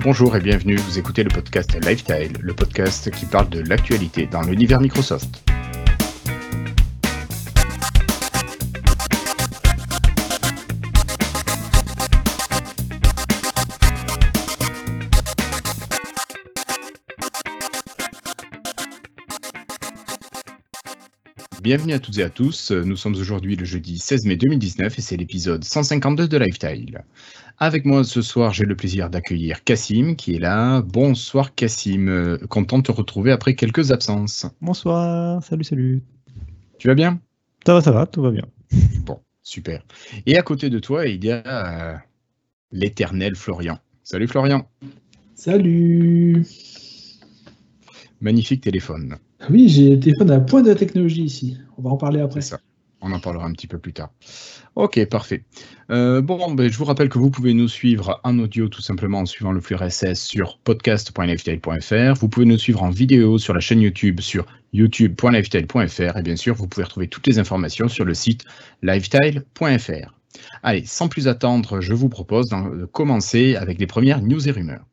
Bonjour et bienvenue, vous écoutez le podcast Lifestyle, le podcast qui parle de l'actualité dans l'univers Microsoft. Bienvenue à toutes et à tous. Nous sommes aujourd'hui le jeudi 16 mai 2019 et c'est l'épisode 152 de Lifestyle. Avec moi ce soir, j'ai le plaisir d'accueillir Cassim qui est là. Bonsoir Cassim, content de te retrouver après quelques absences. Bonsoir, salut, salut. Tu vas bien? Ça va, ça va, tout va bien. Bon, super. Et à côté de toi, il y a euh, l'éternel Florian. Salut Florian. Salut. Magnifique téléphone. Oui, j'ai le téléphone à la pointe de la technologie ici. On va en parler après. Ça. On en parlera un petit peu plus tard. Ok, parfait. Euh, bon, ben, je vous rappelle que vous pouvez nous suivre en audio tout simplement en suivant le flux RSS sur podcast.lifestyle.fr. Vous pouvez nous suivre en vidéo sur la chaîne YouTube sur youtube.lifestyle.fr. Et bien sûr, vous pouvez retrouver toutes les informations sur le site lifestyle.fr. Allez, sans plus attendre, je vous propose de commencer avec les premières news et rumeurs.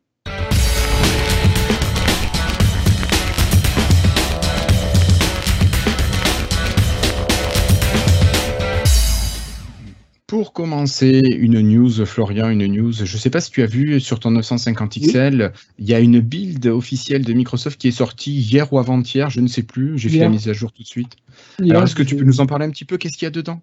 Pour commencer, une news, Florian, une news. Je ne sais pas si tu as vu sur ton 950 XL, il y a une build officielle de Microsoft qui est sortie hier ou avant-hier, je ne sais plus. J'ai fait la mise à jour tout de suite. Alors, est-ce que tu peux nous en parler un petit peu? Qu'est-ce qu'il y a dedans?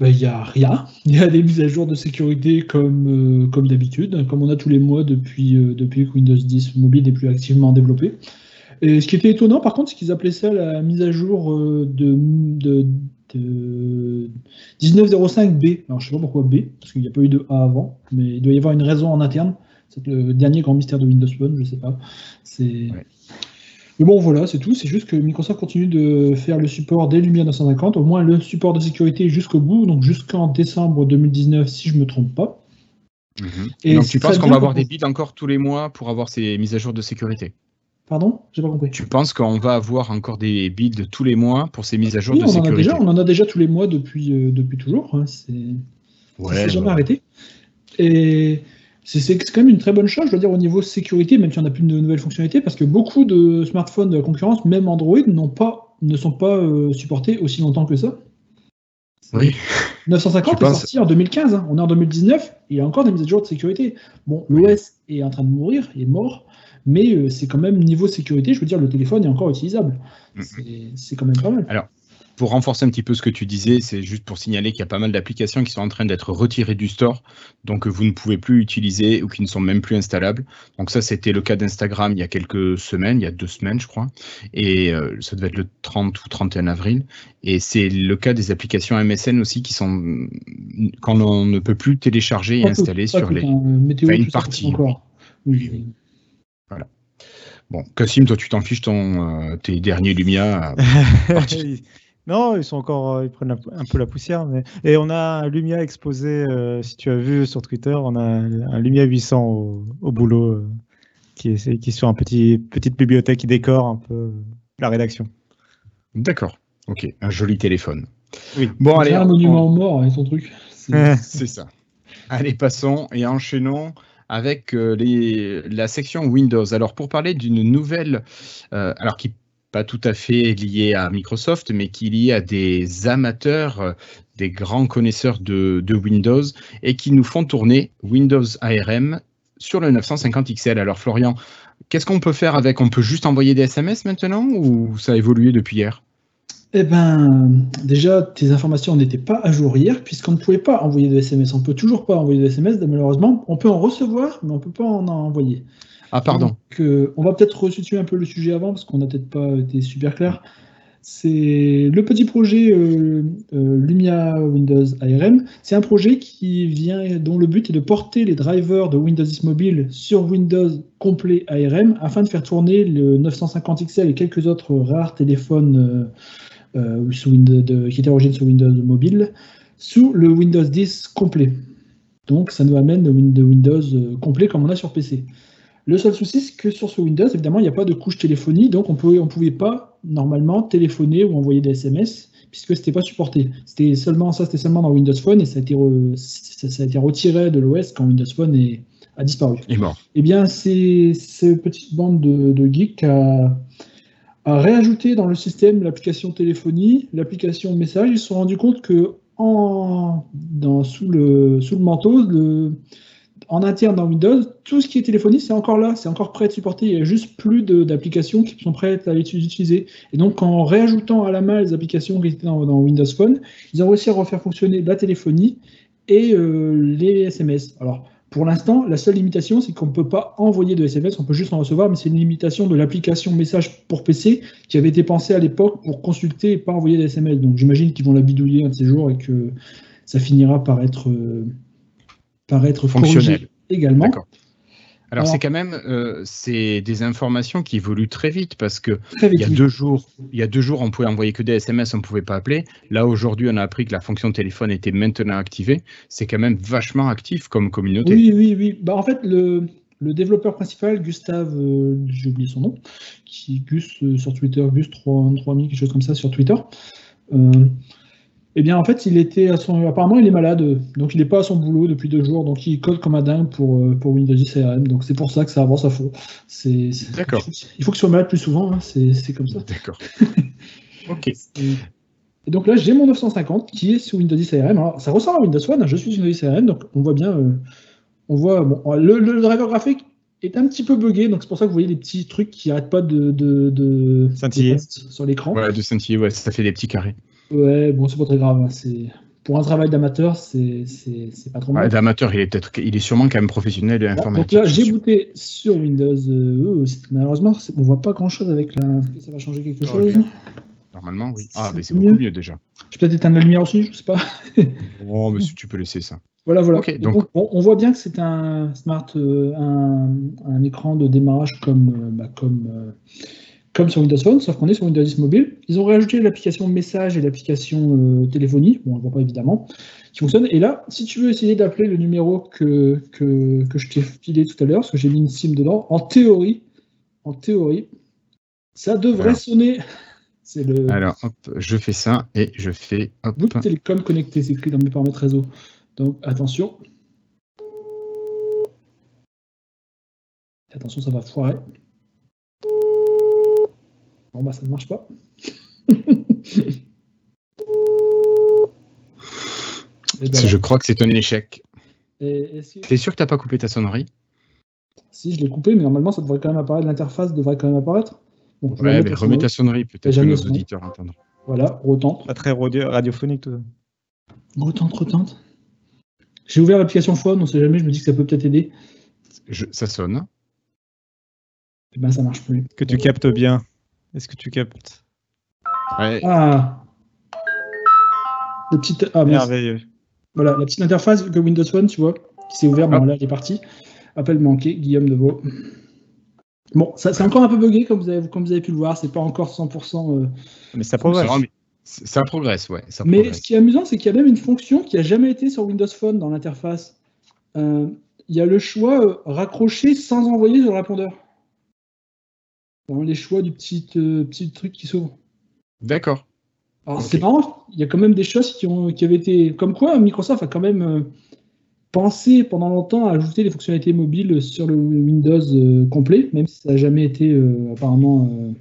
Ben, Il n'y a rien. Il y a des mises à jour de sécurité comme, euh, comme d'habitude, comme on a tous les mois depuis, euh, depuis que Windows 10 mobile n'est plus activement développé. Et ce qui était étonnant, par contre, c'est qu'ils appelaient ça la mise à jour euh, de, de, de 1905B. Alors, je sais pas pourquoi B, parce qu'il n'y a pas eu de A avant, mais il doit y avoir une raison en interne. C'est le dernier grand mystère de Windows Phone, je sais pas. C'est. Mais bon, voilà, c'est tout. C'est juste que Microsoft continue de faire le support des Lumia 950, au moins le support de sécurité jusqu'au bout, donc jusqu'en décembre 2019, si je me trompe pas. Mhm. Et donc, tu penses qu'on va avoir des builds encore tous les mois pour avoir ces mises à jour de sécurité? Pardon? J'ai pas compris. Tu penses qu'on va avoir encore des builds tous les mois pour ces mises à jour de on sécurité en a déjà, On en a déjà tous les mois depuis, euh, depuis toujours. Hein. C'est ouais, jamais arrêté. Et c'est quand même une très bonne chose, je veux dire, au niveau sécurité, même si on n'a plus de nouvelles fonctionnalités, parce que beaucoup de smartphones de la concurrence, même Android, pas, ne sont pas euh, supportés aussi longtemps que ça. Oui. 950 est sorti en 2015, hein. on est en 2019, il y a encore des mises à jour de sécurité. Bon, l'OS est en train de mourir, il est mort, mais euh, c'est quand même niveau sécurité, je veux dire, le téléphone est encore utilisable. C'est quand même pas mal. Alors, pour renforcer un petit peu ce que tu disais, c'est juste pour signaler qu'il y a pas mal d'applications qui sont en train d'être retirées du store, donc vous ne pouvez plus utiliser ou qui ne sont même plus installables. Donc ça, c'était le cas d'Instagram il y a quelques semaines, il y a deux semaines, je crois, et euh, ça devait être le 30 ou 31 avril. Et c'est le cas des applications MSN aussi qui sont quand on ne peut plus télécharger et installer sur les météo, une partie. Oui. Voilà. Bon, Cassim, toi, tu t'en fiches ton, euh, tes derniers Lumia. non, ils sont encore, ils prennent un peu la poussière. Mais... Et on a un Lumia exposé, euh, si tu as vu sur Twitter, on a un Lumia 800 au, boulot euh, qui, est, qui est sur une petit, petite bibliothèque qui décore un peu la rédaction. D'accord, ok, un joli téléphone. Oui. Bon, allez. un monument mort, hein, son truc. C'est ça. Allez, passons et enchaînons avec euh, la section Windows. Alors pour parler d'une nouvelle, euh, alors qui pas tout à fait liée à Microsoft, mais qui est liée à des amateurs, euh, des grands connaisseurs de, de, Windows et qui nous font tourner Windows ARM sur le 950 XL. Alors Florian, qu'est-ce qu'on peut faire avec? On peut juste envoyer des SMS maintenant ou ça a évolué depuis hier? Eh ben, déjà, tes informations n'étaient pas à jour hier, puisqu'on ne pouvait pas envoyer de SMS. On ne peut toujours pas envoyer de SMS, malheureusement. On peut en recevoir, mais on ne peut pas en envoyer. Ah, pardon. Donc, euh, on va peut-être resituer un peu le sujet avant, parce qu'on n'a peut-être pas été super clair. C'est le petit projet euh, euh, Lumia Windows ARM. C'est un projet qui vient, dont le but est de porter les drivers de Windows 10 Mobile sur Windows complet ARM afin de faire tourner le 950 XL et quelques autres rares téléphones euh, sous Windows, qui était origine sur Windows mobile, sous le Windows 10 complet. Donc ça nous amène le Windows euh, complet comme on a sur PC. Le seul souci, c'est que sur ce Windows, évidemment, il n'y a pas de couche téléphonie, donc on ne on pouvait pas normalement téléphoner ou envoyer des SMS puisque ce n'était pas supporté. C'était seulement ça, c'était seulement dans Windows Phone et ça a été, ça, a été retiré de l'OS quand Windows Phone est, a disparu. Est mort. Eh bien, c'est cette petite bande de, de geeks a, a rajouté dans le système l'application téléphonie, l'application message. Ils se sont rendus compte que en, sous, le, sous le manteau, en interne dans Windows, tout ce qui est téléphonie, c'est encore là, c'est encore prêt à être supporté. Il y a juste plus d'applications qui sont prêtes à être utilisées. Et donc, en réajoutant à la main les applications qui étaient dans, dans Windows Phone, ils ont réussi à refaire fonctionner la téléphonie et euh, les SMS. Alors, pour l'instant, la seule limitation, c'est qu'on ne peut pas envoyer de SMS, on peut juste en recevoir, mais c'est une limitation de l'application message pour PC qui avait été pensée à l'époque pour consulter et pas envoyer des SMS. Donc, j'imagine qu'ils vont la bidouiller un de ces jours et que ça finira par être, euh, par être Fonctionnel. corrigé également. Alors, Alors- c'est quand même euh, c'est des informations qui évoluent très vite parce que il y a deux jours, il y a deux jours, on pouvait envoyer que des SMS, on ne pouvait pas appeler. Là, aujourd'hui, on a appris que la fonction téléphone était maintenant activée. C'est quand même vachement actif comme communauté. Oui, oui, oui. Bah, en fait, le, le développeur principal, Gustave, euh, j'ai oublié son nom, qui Gus euh, sur Twitter, Gus 3, 3000, quelque chose comme ça sur Twitter. Eh bien, en fait, il était à son. Apparemment, il est malade, donc il n'est pas à son boulot depuis deux jours, donc il code comme un dingue pour, euh, pour Windows 10 ARM. Donc c'est pour ça que ça avance à fond. C'est, c'est- D'accord. Il faut, qu'il soit malade plus souvent, hein, c'est, c'est comme ça. D'accord. ok. Et, donc là, j'ai mon 950 qui est sous Windows 10 ARM. Alors, ça ressemble à Windows One, hein, je suis sur Windows 10 ARM, donc on voit bien. euh, on voit, bon, le, le driver graphique est un petit peu buggé, donc c'est pour ça que vous voyez des petits trucs qui n'arrêtent pas de, de, de- Scintiller. de sur l'écran. Voilà, de scintiller, ouais, ça fait des petits carrés. Ouais, bon, c'est pas très grave. hein, C'est pour un travail d'amateur, c'est pas trop mal. Ouais, D'amateur, il est peut-être, il est sûrement quand même professionnel et donc informatique. là, je j'ai booté sur Windows. euh, c'est- malheureusement, on voit pas grand chose avec la. Est-ce que Ça va changer quelque Oh, chose? Normalement, oui. Ah, mais c'est beaucoup mieux déjà. Je vais peut-être éteindre la lumière aussi, je sais pas. Oh, mais si tu peux laisser ça. Voilà, voilà. Ok, Et donc- donc, on, on voit bien que c'est un smart, euh, un, un écran de démarrage comme, euh, bah, comme, comme sur Windows Phone, sauf qu'on est sur Windows 10 mobile. Ils ont rajouté l'application message et l'application euh, téléphonie, bon, on ne voit pas évidemment, qui fonctionnent. Et là, si tu veux essayer d'appeler le numéro que, que, que je t'ai filé tout à l'heure, parce que j'ai mis une SIM dedans, en théorie, en théorie, ça devrait Alors. sonner. Le Alors, hop, je fais ça et je fais hop. Bouygues Télécom connecté, c'est écrit dans mes paramètres réseau. Donc attention. Attention, ça va foirer. Bon bah ça ne marche pas. Ben, Je crois que c'est un échec. est-ce que- T'es sûr que t'as pas coupé ta sonnerie? Si je l'ai coupé, mais normalement ça devrait quand même apparaître, l'interface devrait quand même apparaître. Ouais, mais remets ta sonnerie, peut-être que jamais nos auditeurs entendront. Voilà, retente. Pas très radio- radiophonique tout ça. Retente, retente. J'ai ouvert l'application phone, on sait jamais, je me dis que ça peut peut-être aider. Je- Ça sonne. Et ben ça marche plus. Que tu captes bien. Est-ce que tu captes? Ouais. Ah Le petit... ah. Merveilleux. Voilà, la petite interface que Windows Phone, tu vois, qui s'est ouverte, bon, Ah. là, elle est partie. Appel manqué, Guillaume Deveau. Bon, ça c'est encore un peu buggé, comme vous avez, comme vous avez pu le voir, c'est pas encore 100%. euh, Mais ça progresse. ça progresse, ouais. Ça Mais progresse. ce qui est amusant, c'est qu'il y a même une fonction qui a jamais été sur Windows Phone dans l'interface. Euh, Il y a le choix euh, raccrocher sans envoyer sur le répondeur. Dans les choix du petit, euh, petit truc qui s'ouvre. D'accord. Alors c'est marrant, il y a quand même des choses qui, ont, qui avaient été. Comme quoi, Microsoft a quand même euh, pensé pendant longtemps à ajouter des fonctionnalités mobiles sur le Windows euh, complet, même si ça n'a jamais été euh, apparemment euh,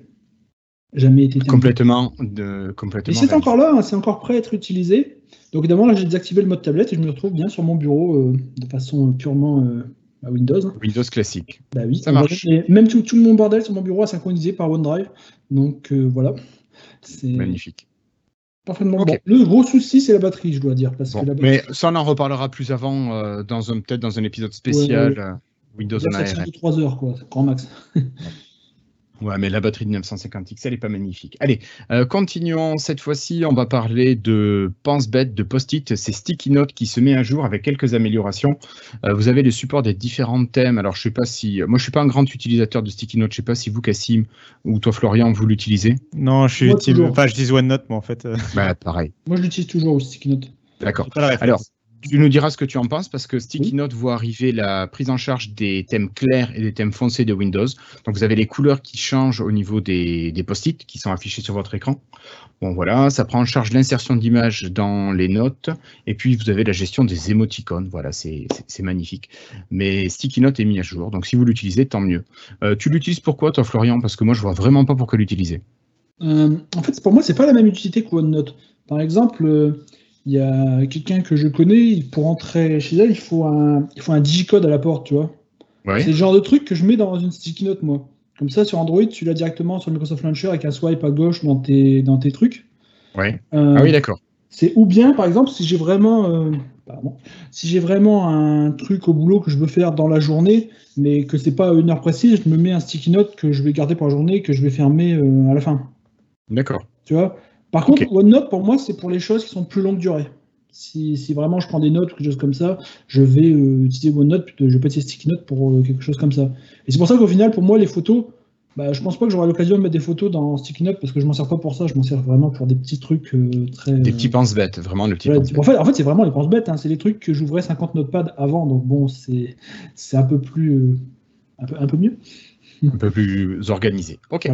jamais été. Complètement. De, Et complètement c'est réalisé. encore là, hein, c'est encore prêt à être utilisé. Donc évidemment, là j'ai désactivé le mode tablette et je me retrouve bien sur mon bureau euh, de façon purement euh, à Windows. Windows classique. Bah oui, Ça marche. Même tout, tout mon bordel sur mon bureau est synchronisé par OneDrive. Donc euh, voilà. C'est Magnifique. parfaitement bon. Le gros souci, c'est la batterie, je dois dire. Parce Bon, que la batterie, mais ça, on en reparlera plus avant, euh, dans un peut-être dans un épisode spécial Ouais, euh, Windows ARM. de 3 heures, quoi, grand max. Ouais, mais la batterie de 950X, elle est pas magnifique. Allez, euh, continuons. Cette fois-ci, on va parler de pense-bête, de post-it. C'est Sticky Note qui se met à jour avec quelques améliorations. Euh, vous avez le support des différents thèmes. Alors, je sais pas si. Moi, je suis pas un grand utilisateur de Sticky Note. Je sais pas si vous, Cassim, ou toi, Florian, vous l'utilisez. Non, je suis Moi, toujours. Enfin, je dis OneNote, mais en fait, euh, Bah, pareil. Moi, je l'utilise toujours, Sticky Note. D'accord. Alors, tu nous diras ce que tu en penses parce que Sticky Note voit arriver la prise en charge des thèmes clairs et des thèmes foncés de Windows. Donc vous avez les couleurs qui changent au niveau des, des post-it qui sont affichés sur votre écran. Bon voilà, ça prend en charge l'insertion d'images dans les notes et puis vous avez la gestion des émoticônes. Voilà, c'est magnifique. Mais Sticky Note est mis à jour, donc si vous l'utilisez, tant mieux. Euh, tu l'utilises pourquoi toi Florian? Parce que moi je vois vraiment pas pourquoi l'utiliser. Euh, en fait, pour moi, c'est pas la même utilité que OneNote. Par exemple, euh, il y a quelqu'un que je connais, pour entrer chez elle, il faut un, il faut un digicode à la porte, tu vois. C'est le genre de truc que je mets dans une sticky note, moi. Comme ça, sur Android, tu l'as directement sur le Microsoft Launcher avec un swipe à gauche dans tes, dans tes trucs. Ouais. Euh, ah oui, d'accord. C'est ou bien, par exemple, si j'ai vraiment, euh, si j'ai vraiment un truc au boulot que je veux faire dans la journée, mais que c'est pas une heure précise, je me mets un sticky note que je vais garder pour la journée, que je vais fermer à la fin. D'accord. Tu vois? Par contre, OneNote, pour moi, c'est pour les choses qui sont plus longue durée. Si, vraiment je prends des notes ou quelque chose comme ça, je vais euh, utiliser OneNote, je vais pas utiliser Sticky Note pour euh, quelque chose comme ça. Et c'est pour ça qu'au final, pour moi, les photos, bah, je pense pas que j'aurai l'occasion de mettre des photos dans Sticky Note parce que je m'en sers pas pour ça, je m'en sers vraiment pour des petits trucs euh, très. Des petits pense-bêtes, vraiment le petit en, fait, en fait, c'est vraiment les pense-bêtes, hein. c'est les trucs que j'ouvrais 50 notepads avant, donc bon, c'est un peu plus. un, peu, un peu mieux un peu plus organisé. Ok.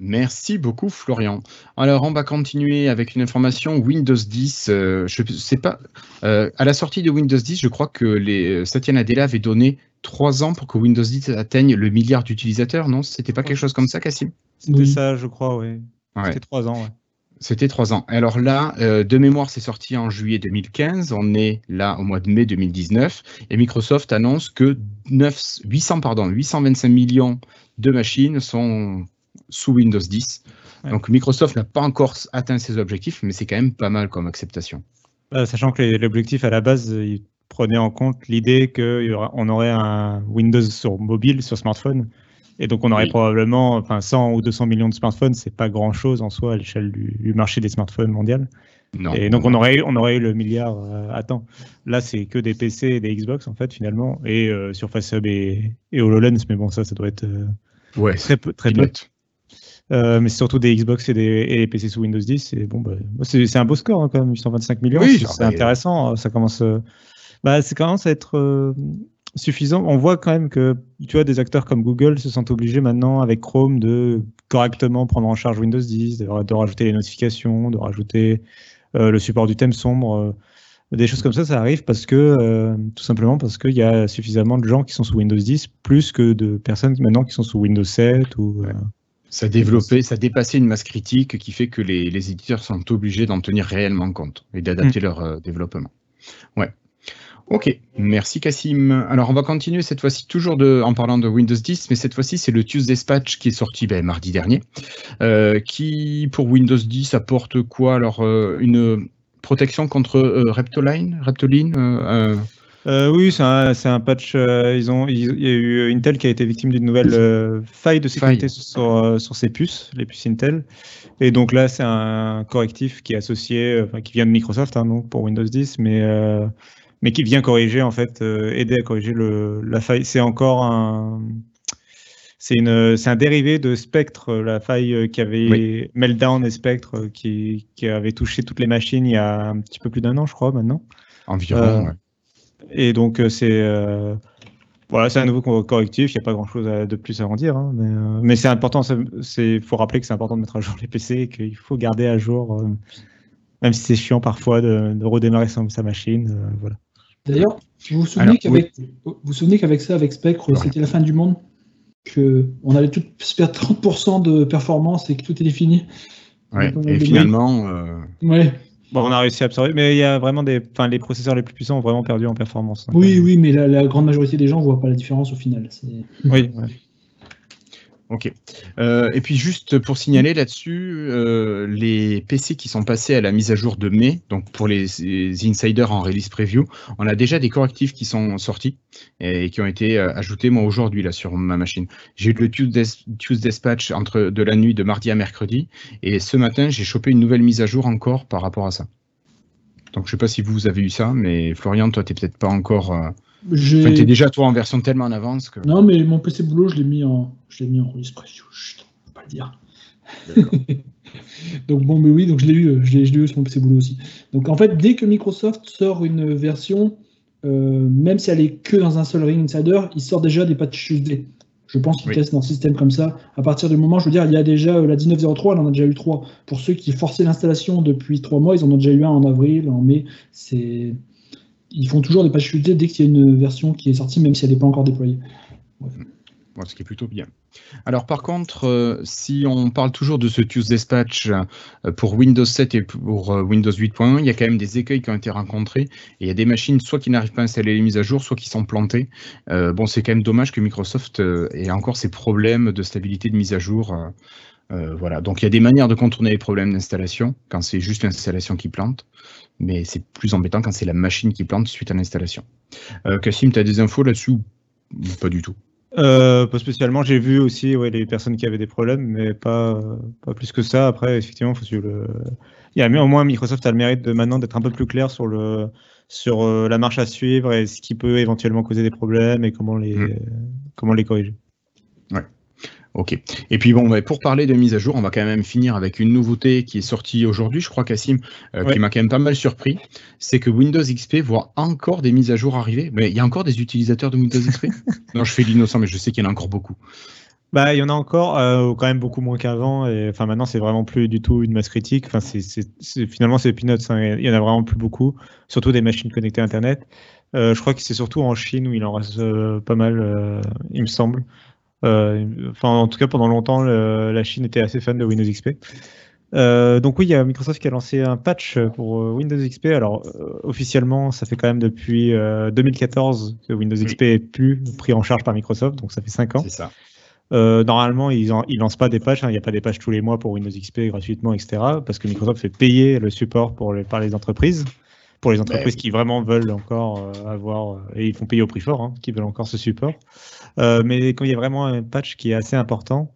Merci beaucoup, Florian. Alors, on va continuer avec une information Windows 10. Euh, je sais pas. Euh, à la sortie de Windows 10, je crois que les, euh, Satya Nadella avait donné trois ans pour que Windows 10 atteigne le milliard d'utilisateurs, non? C'était pas quelque chose comme ça, Cassim? C'était ça, je crois, oui. C'était trois ans, ouais. C'était trois ans. Alors là, euh, de mémoire, c'est sorti en juillet 2015. On est là au mois de mai 2019. Et Microsoft annonce que 9, 800, pardon, 825 millions de machines sont sous Windows 10. Donc Microsoft n'a pas encore atteint ses objectifs, mais c'est quand même pas mal comme acceptation. Bah, sachant que l'objectif à la base, il prenait en compte l'idée qu'on aurait un Windows sur mobile, sur smartphone, et donc, on aurait probablement enfin, 100 ou 200 millions de smartphones, c'est pas grand chose en soi à l'échelle du, marché des smartphones mondial. Non. Et donc, on aurait, on aurait eu le milliard euh, à temps. Là, c'est que des PC et des Xbox, en fait, finalement, et euh, Surface Hub et, HoloLens, mais bon, ça, ça doit être euh, ouais, très peu. Très peu. mais c'est surtout des Xbox et des, PC sous Windows 10. Et bon, bah, c'est un beau score, hein, quand même, 825 millions. Oui, c'est intéressant. Ça commence, bah, ça commence à être suffisant. On voit quand même que tu vois des acteurs comme Google se sentent obligés maintenant avec Chrome de correctement prendre en charge Windows 10, de, rajouter les notifications, de rajouter euh, le support du thème sombre. Euh, des choses comme ça, ça arrive parce que euh, tout simplement parce qu'il y a suffisamment de gens qui sont sous Windows 10 plus que de personnes maintenant qui sont sous Windows 7 ou. Ça a développé, ça a dépassé une masse critique qui fait que les, éditeurs sont obligés d'en tenir réellement compte et d'adapter mm. leur développement. Ouais. Ok, merci Cassim. Alors on va continuer cette fois-ci toujours de, en parlant de Windows 10, mais cette fois-ci c'est le Tuesday Patch qui est sorti ben, mardi dernier, euh, qui pour Windows 10 apporte quoi? Alors euh, une protection contre euh, Reptoline, Reptoline oui, c'est un, patch. ils ont, il y a eu Intel qui a été victime d'une nouvelle faille de sécurité Sur, sur ses puces, les puces Intel. Et donc là, c'est un correctif qui est associé, qui vient de Microsoft, hein, donc pour Windows 10, mais mais qui vient corriger en fait, euh, aider à corriger le, la faille. C'est encore un, c'est une, c'est un dérivé de Spectre, la faille qui avait Meltdown et Spectre qui, qui avait touché toutes les machines il y a un petit peu plus d'un an, je crois maintenant. Environ. Euh, ouais. Et donc euh, c'est voilà, c'est un nouveau correctif. Il n'y a pas grand chose de plus à en dire, hein, mais, mais c'est important. C'est, faut rappeler que c'est important de mettre à jour les PC, qu'il faut garder à jour, même si c'est chiant parfois de, de redémarrer sa, sa machine. voilà. D'ailleurs, vous vous souvenez qu'avec ça, avec Spectre, c'était la fin du monde? Que on allait tout perdre 30% de performance et que tout était fini. Ouais, et finalement. Euh... Ouais. Bon, on a réussi à absorber, mais il y a vraiment des, enfin, les processeurs les plus puissants ont vraiment perdu en performance. Hein, oui, oui, mais la, la, grande majorité des gens ne voient pas la différence au final. Oui. Ouais. Ok. Euh, et puis juste pour signaler là-dessus, euh, les PC qui sont passés à la mise à jour de mai, donc pour les, insiders en release preview, on a déjà des correctifs qui sont sortis et qui ont été euh, ajoutés moi aujourd'hui là sur ma machine. J'ai eu le Tuesday, Dispatch entre de la nuit de mardi à mercredi et ce matin j'ai chopé une nouvelle mise à jour encore par rapport à ça. Donc je sais pas si vous avez eu ça, mais Florian, toi t'es peut-être pas encore tu es déjà toi en version tellement en avance que. Non, mais mon PC boulot, je l'ai mis en, je l'ai mis en release preview. Chut, on peut pas le dire. donc bon, mais oui, donc je l'ai eu, je l'ai, eu sur mon PC boulot aussi. Donc en fait, dès que Microsoft sort une version, euh, même si elle est que dans un seul Ring Insider, il sort déjà des patchs. Je pense qu'ils testent dans un système comme ça. À partir du moment, je veux dire, il y a déjà euh, la 1903, elle en a déjà eu trois. Pour ceux qui forçaient l'installation depuis trois mois, ils en ont déjà eu un en avril, en mai. C'est ils font toujours des patchs USD dès qu'il y a une version qui est sortie, même si elle n'est pas encore déployée. ce qui est plutôt bien. Alors par contre, euh, si on parle toujours de ce Tuesday Patch euh, pour Windows 7 et pour euh, Windows 8.1, il y a quand même des écueils qui ont été rencontrés. Et il y a des machines soit qui n'arrivent pas à installer les mises à jour, soit qui sont plantées. bon, c'est quand même dommage que Microsoft ait encore ces problèmes de stabilité de mise à jour. voilà, donc il y a des manières de contourner les problèmes d'installation quand c'est juste l'installation qui plante mais c'est plus embêtant quand c'est la machine qui plante suite à l'installation. Euh, Cassim, tu as des infos là-dessus Pas du tout? Euh, pas spécialement. J'ai vu aussi ouais, les personnes qui avaient des problèmes, mais pas, pas plus que ça. Après, effectivement, faut suivre le. Il y a, au moins Microsoft a le mérite de maintenant d'être un peu plus clair sur le sur euh, la marche à suivre et ce qui peut éventuellement causer des problèmes et comment les mm. comment les corriger. Ok. Et puis bon, pour parler de mise à jour, on va quand même finir avec une nouveauté qui est sortie aujourd'hui, je crois, Cassim, euh, qui m'a quand même pas mal surpris. C'est que Windows XP voit encore des mises à jour arriver. Mais il y a encore des utilisateurs de Windows XP Non, je fais l'innocent, mais je sais qu'il y en a encore beaucoup. Bah, il y en a encore, euh, quand même beaucoup moins qu'avant. Et enfin, maintenant, c'est vraiment plus du tout une masse critique. Enfin, c'est, finalement, c'est peanuts. Hein. Il y en a vraiment plus beaucoup, surtout des machines connectées à Internet. Euh, je crois que c'est surtout en Chine où il en reste pas mal, il me semble. Euh, enfin, en tout cas, pendant longtemps, la Chine était assez fan de Windows XP. Euh, donc oui, il y a Microsoft qui a lancé un patch pour euh, Windows XP. Alors officiellement, ça fait quand même depuis 2014 que Windows XP est plus pris en charge par Microsoft, donc ça fait 5 ans. C'est ça. normalement, ils, ne lancent pas des patchs. Hein. Il n'y a pas des patchs tous les mois pour Windows XP gratuitement, etc. Parce que Microsoft fait payer le support pour les, par les entreprises pour les entreprises qui vraiment veulent encore euh, avoir, euh, et ils font payer au prix fort, hein, qui veulent encore ce support. Euh, mais quand il y a vraiment un patch qui est assez important,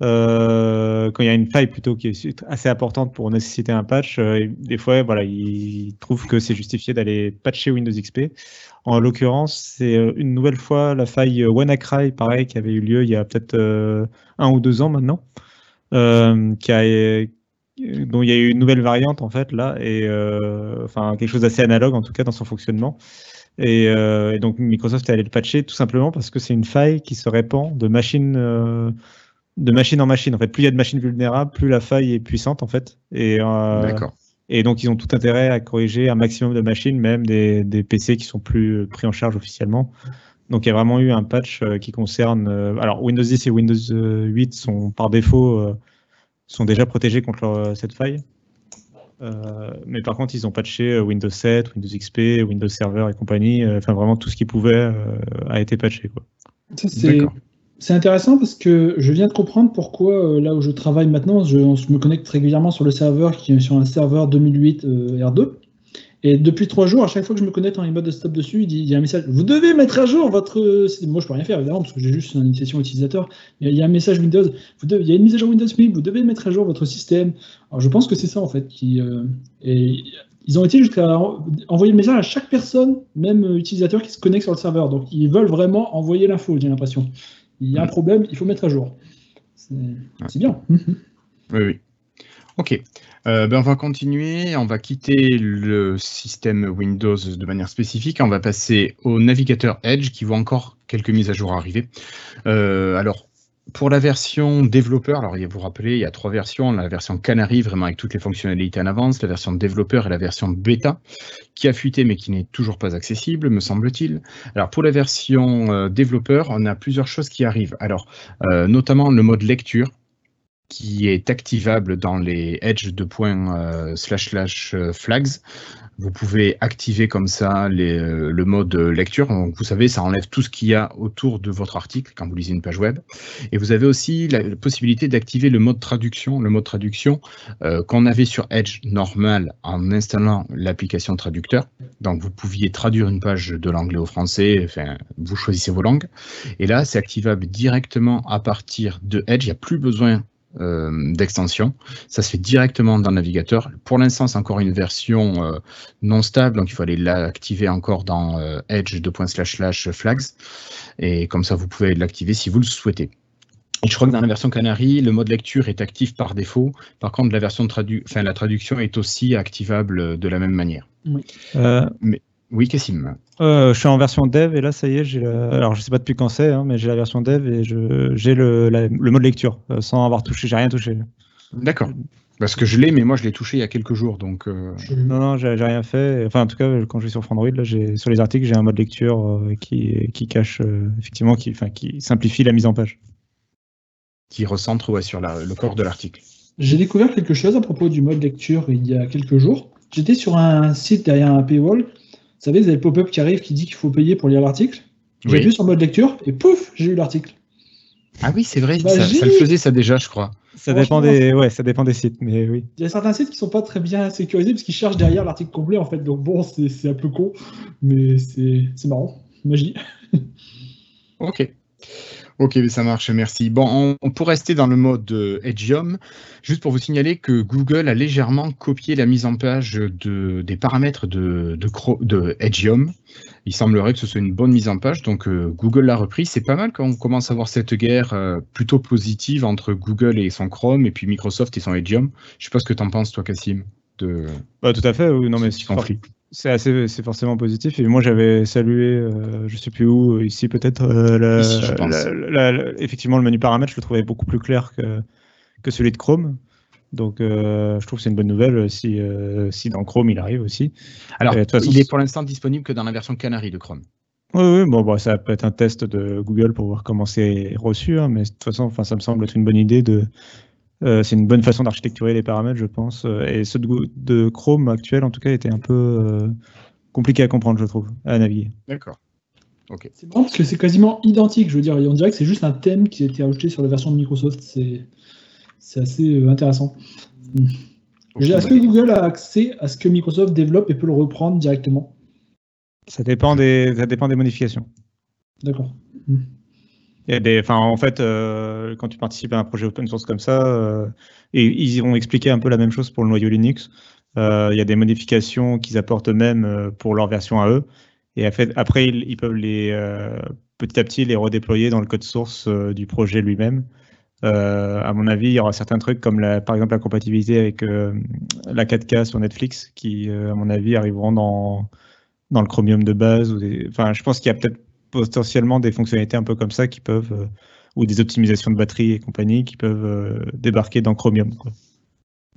quand il y a une faille plutôt qui est assez importante pour nécessiter un patch, des fois, voilà, ils trouvent que c'est justifié d'aller patcher Windows XP. En l'occurrence, c'est une nouvelle fois la faille WannaCry, pareil, qui avait eu lieu il y a peut-être un ou deux ans maintenant, qui a dont il y a eu une nouvelle variante en fait là, et euh, enfin quelque chose d'assez analogue en tout cas dans son fonctionnement. Et, euh, donc Microsoft est allé le patcher tout simplement parce que c'est une faille qui se répand de machine, euh, de machine en machine. En fait, plus il y a de machines vulnérables, plus la faille est puissante en fait. Et, et donc ils ont tout intérêt à corriger un maximum de machines, même des, des PC qui sont plus pris en charge officiellement. Donc il y a vraiment eu un patch qui concerne. alors Windows 10 et Windows 8 sont par défaut sont déjà protégés contre euh, cette faille. Euh, mais par contre, ils ont patché euh, Windows 7, Windows XP, Windows Server et compagnie. Enfin, vraiment tout ce qui pouvait a été patché. Quoi. c'est intéressant parce que je viens de comprendre pourquoi, là où je travaille maintenant, je, me connecte régulièrement sur le serveur qui est sur un serveur 2008 R2. Et depuis trois jours, à chaque fois que je me connecte en mode de stop dessus, il, dit, il y a un message. Vous devez mettre à jour votre. Moi, je peux rien faire évidemment parce que j'ai juste une initiation utilisateur. Mais il y a un message Windows. Vous devez... Il y a une mise à jour Windows mais Vous devez mettre à jour votre système. Alors, je pense que c'est ça en fait qui. Euh, et ils ont été jusqu'à envoyer le message à chaque personne, même utilisateur qui se connecte sur le serveur. Donc, ils veulent vraiment envoyer l'info. J'ai l'impression. Il y a un problème, il faut mettre à jour. C'est bien. oui, oui. Ok. Euh, ben on va continuer, on va quitter le système Windows de manière spécifique, on va passer au navigateur Edge qui voit encore quelques mises à jour arriver. Euh, alors, pour la version développeur, alors vous vous rappelez, il y a trois versions, la version Canary, vraiment avec toutes les fonctionnalités en avance, la version développeur et la version bêta, qui a fuité mais qui n'est toujours pas accessible, me semble-t-il. Alors pour la version euh, développeur, on a plusieurs choses qui arrivent. Alors, notamment le mode lecture, qui est activable dans les edge de points euh, slash slash euh, flags. Vous pouvez activer comme ça euh, le mode lecture. Donc, vous savez, ça enlève tout ce qu'il y a autour de votre article quand vous lisez une page web. Et vous avez aussi la, possibilité d'activer le mode traduction. Le mode traduction qu'on avait sur Edge normal en installant l'application traducteur. Donc vous pouviez traduire une page de l'anglais au français. Enfin, vous choisissez vos langues. Et là, c'est activable directement à partir de Edge. Il n'y a plus besoin euh, d'extension. Ça se fait directement dans le navigateur. Pour l'instant, c'est encore une version euh, non stable, donc il faut aller l'activer encore dans euh, Edge flags. Et comme ça, vous pouvez l'activer si vous le souhaitez. Et je crois que dans la version Canary, le mode lecture est actif par défaut. Par contre, la version tradu enfin, la traduction est aussi activable de la même manière. Oui. Euh, Mais oui, Cassim. euh, je suis en version dev et là, ça y est, j'ai la- alors je sais pas depuis quand c'est, hein, mais j'ai la version dev et je j'ai le, la- le mode lecture euh, sans avoir touché, j'ai rien touché. D'accord. Parce que je l'ai, mais moi je l'ai touché il y a quelques jours, donc. euh, Non, non, j'ai j'ai rien fait. Enfin, en tout cas, quand je vais sur Frandroid, là, j'ai sur les articles, j'ai un mode lecture euh, qui, qui cache euh, effectivement, qui, enfin, qui simplifie la mise en page. qui recentre ouais, sur la- le corps de l'article. J'ai découvert quelque chose à propos du mode lecture il y a quelques jours. J'étais sur un site derrière un paywall. Vous savez, vous avez le pop-up qui arrive qui dit qu'il faut payer pour lire l'article. J'ai Oui. appuyé sur mode lecture et pouf, j'ai eu l'article. Ah oui, c'est vrai, Bah, ça, le faisait ça déjà, je crois. Ça dépend des, ouais, ça dépend des sites, mais oui. Il y a certains sites qui sont pas très bien sécurisés parce qu'ils cherchent derrière l'article complet en fait. Donc bon, c'est c'est un peu con, mais c'est c'est marrant. Magie. Ok. Ok, mais ça marche, merci. Bon, on, on- pour rester dans le mode euh, Edgeium, juste pour vous signaler que Google a légèrement copié la mise en page de, des paramètres de, de, Edgeium. Il semblerait que ce soit une bonne mise en page, donc euh, Google l'a repris. C'est pas mal quand on commence à voir cette guerre euh, plutôt positive entre Google et son Chrome, et puis Microsoft et son Edgeium. Je sais pas ce que t'en penses, toi, Cassim, de Bah, tout à fait. Oui, non, mais c'est. C'est assez, c'est forcément positif. Et moi, j'avais salué, euh, je sais plus où, ici peut-être, euh, la- Ici, je pense. la- la- la- effectivement, le menu paramètres, je le trouvais beaucoup plus clair que, que celui de Chrome. Donc, euh, je trouve que c'est une bonne nouvelle si, euh, si dans Chrome il arrive aussi. Alors, Et de toute façon, il est pour l'instant disponible que dans la version Canary de Chrome. Oui, oui, bon, bah, ça peut être un test de Google pour voir comment c'est reçu, hein, mais de toute façon, enfin, ça me semble être une bonne idée de. Euh, c'est une bonne façon d'architecturer les paramètres, je pense. euh, Et ceux de, de Chrome actuel, en tout cas, étaient un peu euh, compliqués à comprendre, je trouve, à naviguer. D'accord. Ok. C'est marrant parce que c'est quasiment identique. Je veux dire, on dirait que c'est juste un thème qui a été ajouté sur la version de Microsoft. C'est assez intéressant. Déjà, Est-ce que Google a accès à ce que Microsoft développe et peut le reprendre directement? Ça dépend des, ça dépend des modifications. D'accord. En fait, euh, quand tu participes à un projet open source comme ça, euh, ils ont expliqué un peu la même chose pour le noyau Linux. euh, il y a des modifications qu'ils apportent eux-mêmes pour leur version à eux. Et après, ils, peuvent les petit à petit les redéployer dans le code source du projet lui-même. À mon avis, il y aura certains trucs comme par exemple la compatibilité avec la 4K sur Netflix qui, à mon avis, arriveront dans, le Chromium de base. Enfin, je pense qu'il y a peut-être potentiellement des fonctionnalités un peu comme ça qui peuvent, euh, ou des optimisations de batterie et compagnie qui peuvent euh, débarquer dans Chromium. Quoi.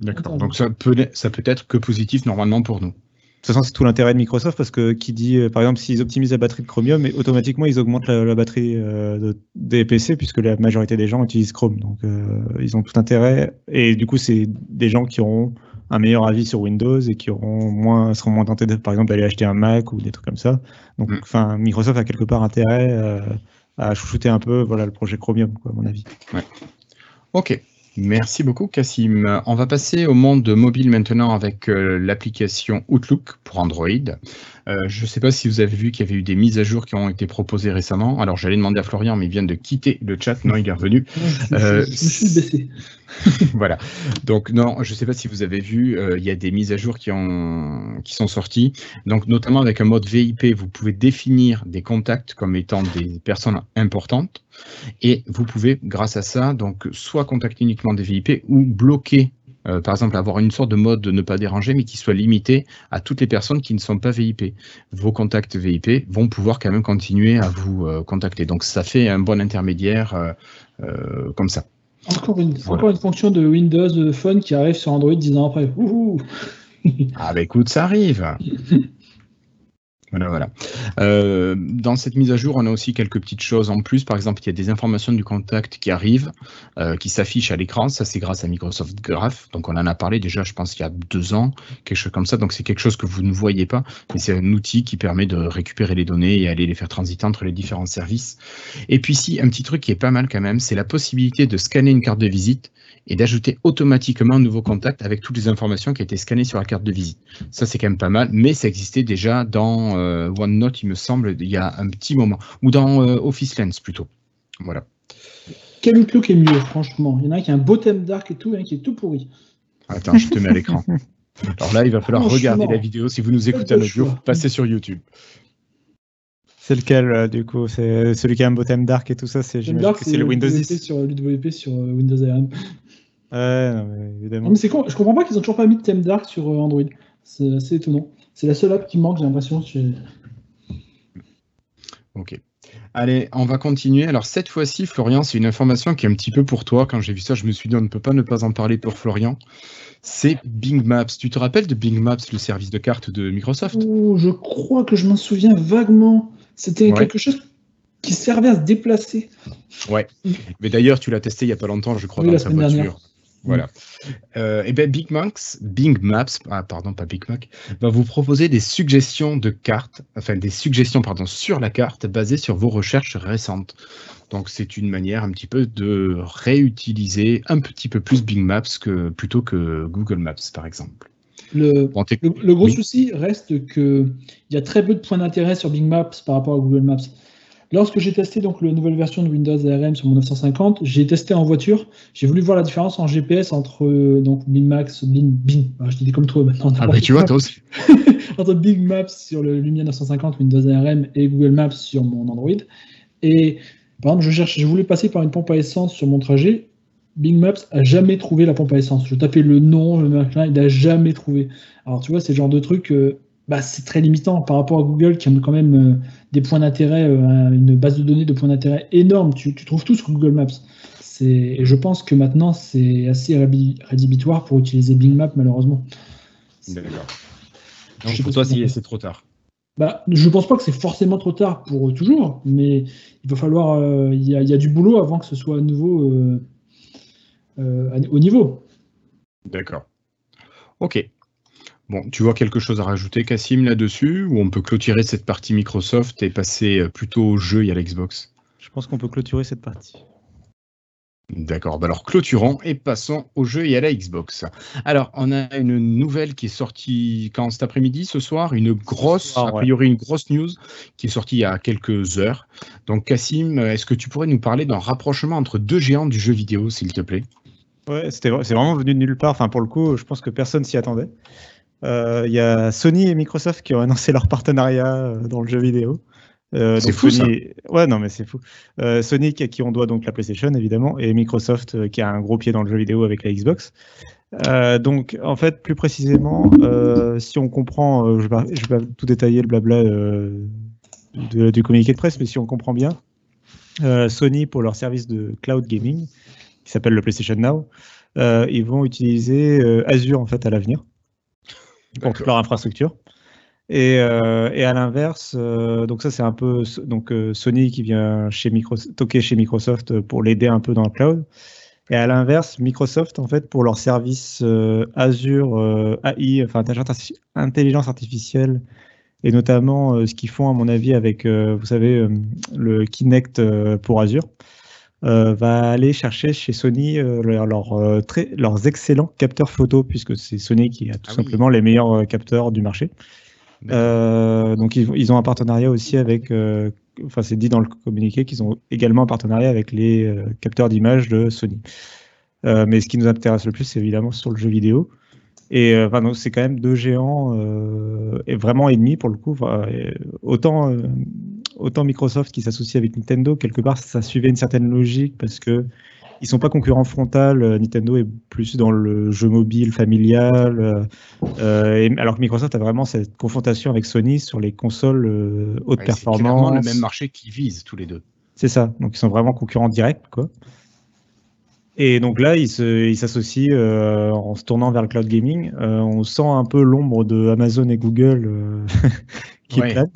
D'accord. Donc ça peut, ça peut être que positif normalement pour nous. De toute façon, c'est tout l'intérêt de Microsoft parce que qui dit, euh, par exemple, s'ils optimisent la batterie de Chromium, et automatiquement ils augmentent la, la batterie euh, de- des PC puisque la majorité des gens utilisent Chrome. Donc euh, ils ont tout intérêt. Et du coup, c'est des gens qui auront un meilleur avis sur Windows et qui auront moins, seront moins tentés, de, par exemple, d'aller acheter un Mac ou des trucs comme ça. Donc, Mm. enfin, Microsoft a quelque part intérêt euh, à chouchouter un peu, voilà, le projet Chromium, quoi, à mon avis. Ok. Merci beaucoup, Cassim. On va passer au monde mobile maintenant avec euh, l'application Outlook pour Android. Euh, je ne sais pas si vous avez vu qu'il y avait eu des mises à jour qui ont été proposées récemment. Alors, j'allais demander à Florian, mais il vient de quitter le chat. Non, il est revenu. Je, Euh, je- suis voilà. Donc non, je ne sais pas si vous avez vu, euh, il y a des mises à jour qui, ont, qui sont sorties. Donc notamment avec un mode VIP, vous pouvez définir des contacts comme étant des personnes importantes. Et vous pouvez, grâce à ça, donc soit contacter uniquement des VIP ou bloquer, euh, par exemple, avoir une sorte de mode de ne pas déranger, mais qui soit limité à toutes les personnes qui ne sont pas VIP. Vos contacts VIP vont pouvoir quand même continuer à vous euh, contacter. Donc ça fait un bon intermédiaire euh, comme ça. Encore une, Voilà. encore une fonction de Windows Phone qui arrive sur Android 10 ans après. Ouhou. Ah bah écoute, ça arrive. Voilà, voilà. Euh, dans cette mise à jour, on a aussi quelques petites choses en plus. Par exemple, il y a des informations du contact qui arrivent, euh, qui s'affichent à l'écran. Ça, c'est grâce à Microsoft Graph. Donc, on en a parlé déjà, je pense, il y a deux ans, quelque chose comme ça. Donc, c'est quelque chose que vous ne voyez pas, mais c'est un outil qui permet de récupérer les données et aller les faire transiter entre les différents services. Et puis, si, un petit truc qui est pas mal quand même, c'est la possibilité de scanner une carte de visite et d'ajouter automatiquement un nouveau contact avec toutes les informations qui étaient scannées sur la carte de visite. Ça, c'est quand même pas mal, mais ça existait déjà dans OneNote, il me semble, il y a un petit moment, ou dans euh, Office Lens plutôt. Voilà. Quel Outlook est mieux, franchement? Il y en a un qui a un beau thème dark et tout, et un qui est tout pourri. Attends, je te mets à l'écran. Alors là, il va falloir regarder la vidéo. Si vous nous écoutez en Quel audio, choix. passez sur YouTube. C'est lequel, euh, du coup? C'est celui qui a un bottom dark et tout ça C'est le Windows 10 sur l'UWP sur euh, Windows ARM. Ouais, non, mais évidemment. Non, mais c'est con, je comprends pas qu'ils ont toujours pas mis de thème dark sur euh, Android. C'est assez étonnant. C'est la seule app qui manque, j'ai l'impression. chez- Ok. Allez, on va continuer. Alors cette fois-ci, Florian, c'est une information qui est un petit peu pour toi. Quand j'ai vu ça, je me suis dit on ne peut pas ne pas en parler pour Florian. C'est Bing Maps. Tu te rappelles de Bing Maps, le service de cartes de Microsoft? Oh, je crois que je m'en souviens vaguement. C'était Ouais. quelque chose qui servait à se déplacer. Ouais. Mais d'ailleurs, tu l'as testé il y a pas longtemps, je crois, Oui, dans la ta voiture. dernière. Voilà. Euh, et ben Big Max, Bing Maps, ah, pardon, pas Big Mac, va vous proposer des suggestions de cartes, enfin des suggestions pardon sur la carte basées sur vos recherches récentes. Donc c'est une manière un petit peu de réutiliser un petit peu plus Bing Maps que plutôt que Google Maps par exemple. Le, Bon, t'es- le, le gros Oui. souci reste que il y a très peu de points d'intérêt sur Bing Maps par rapport à Google Maps. Lorsque j'ai testé donc la nouvelle version de Windows ARM sur mon 950, j'ai testé en voiture. J'ai voulu voir la différence en GPS entre euh, donc Bing, Bing. Ah, je dis comme toi maintenant. Ah bah tu vois, toi aussi. entre Bing Maps sur le Lumia 950 Windows ARM et Google Maps sur mon Android. Et par exemple, je cherche, je voulais passer par une pompe à essence sur mon trajet. Bing Maps a jamais trouvé la pompe à essence. Je tapais le nom, le machin, il n'a jamais trouvé. Alors tu vois, c'est le genre de truc, euh, bah, c'est très limitant par rapport à Google qui a quand même euh, des points d'intérêt, euh, une base de données de points d'intérêt énorme. Tu, tu trouves tout sur Google Maps. Et je pense que maintenant c'est assez rédhibitoire pour utiliser Bing Maps malheureusement. D'accord. Donc pour toi, c'est trop tard. Bah, je pense pas que c'est forcément trop tard pour toujours, mais il va falloir. euh, Il y, a, il y a du boulot avant que ce soit à nouveau euh, euh, au niveau. D'accord. Ok. Bon, tu vois quelque chose à rajouter, Cassim, là-dessus, ou on peut clôturer cette partie Microsoft et passer euh, plutôt au jeu et à l'Xbox? Je pense qu'on peut clôturer cette partie. D'accord, bah alors clôturons et passons au jeu et à la Xbox. Alors, on a une nouvelle qui est sortie quand cet après-midi, ce soir, une grosse, soir, a ouais. priori une grosse news qui est sortie il y a quelques heures. Donc, Cassim, est-ce que tu pourrais nous parler d'un rapprochement entre deux géants du jeu vidéo, s'il te plaît? Ouais, c'est vraiment venu de nulle part. Enfin, pour le coup, je pense que personne s'y attendait. Euh, Il y a Sony et Microsoft qui ont annoncé leur partenariat euh, dans le jeu vidéo. Euh, C'est fou, Sony... Ouais, non, mais c'est fou. Euh, Sony qui- à qui on doit donc la PlayStation évidemment et Microsoft euh, qui a un gros pied dans le jeu vidéo avec la Xbox. Donc en fait, plus précisément, si on comprend, je vais, je vais pas tout détailler le blabla de- du communiqué de presse, mais si on comprend bien, Sony pour leur service de cloud gaming qui s'appelle le PlayStation Now, ils vont utiliser Azure en fait à l'avenir pour toute leur infrastructure. Et, euh, et à l'inverse, euh, donc ça c'est un peu donc euh, Sony qui vient chez Microsoft, toquer chez Microsoft pour l'aider un peu dans le cloud. Et à l'inverse, Microsoft en fait pour leur service euh, Azure euh, AI, enfin intelligence artifici- intelligence artificielle, et notamment euh, ce qu'ils font à mon avis avec, vous savez, le Kinect pour Azure, euh, va aller chercher chez Sony euh, leur- leur, euh, très- leurs excellents capteurs photo, puisque c'est Sony qui a tout Ah oui. simplement les meilleurs capteurs du marché. Euh, donc ils, ils ont un partenariat aussi avec, enfin c'est dit dans le communiqué qu'ils ont également un partenariat avec les capteurs d'image de Sony. Mais ce qui nous intéresse le plus, c'est évidemment sur le jeu vidéo. Et euh, enfin, c'est quand même deux géants euh, et vraiment ennemis pour le coup. Enfin, euh, autant, euh, autant Microsoft qui s'associe avec Nintendo, quelque part, ça suivait une certaine logique parce que ils sont pas concurrents frontal. Nintendo est plus dans le jeu mobile familial, et- alors que Microsoft a vraiment cette confrontation avec Sony sur les consoles haute Ouais, c'est clairement performance. le même marché qui vise tous les deux. C'est ça. Donc ils sont vraiment concurrents directs, quoi. Et donc là, ils s'associent euh, en se tournant vers le cloud gaming. Euh, on sent un peu l'ombre de Amazon et Google euh, qui Ouais. plane.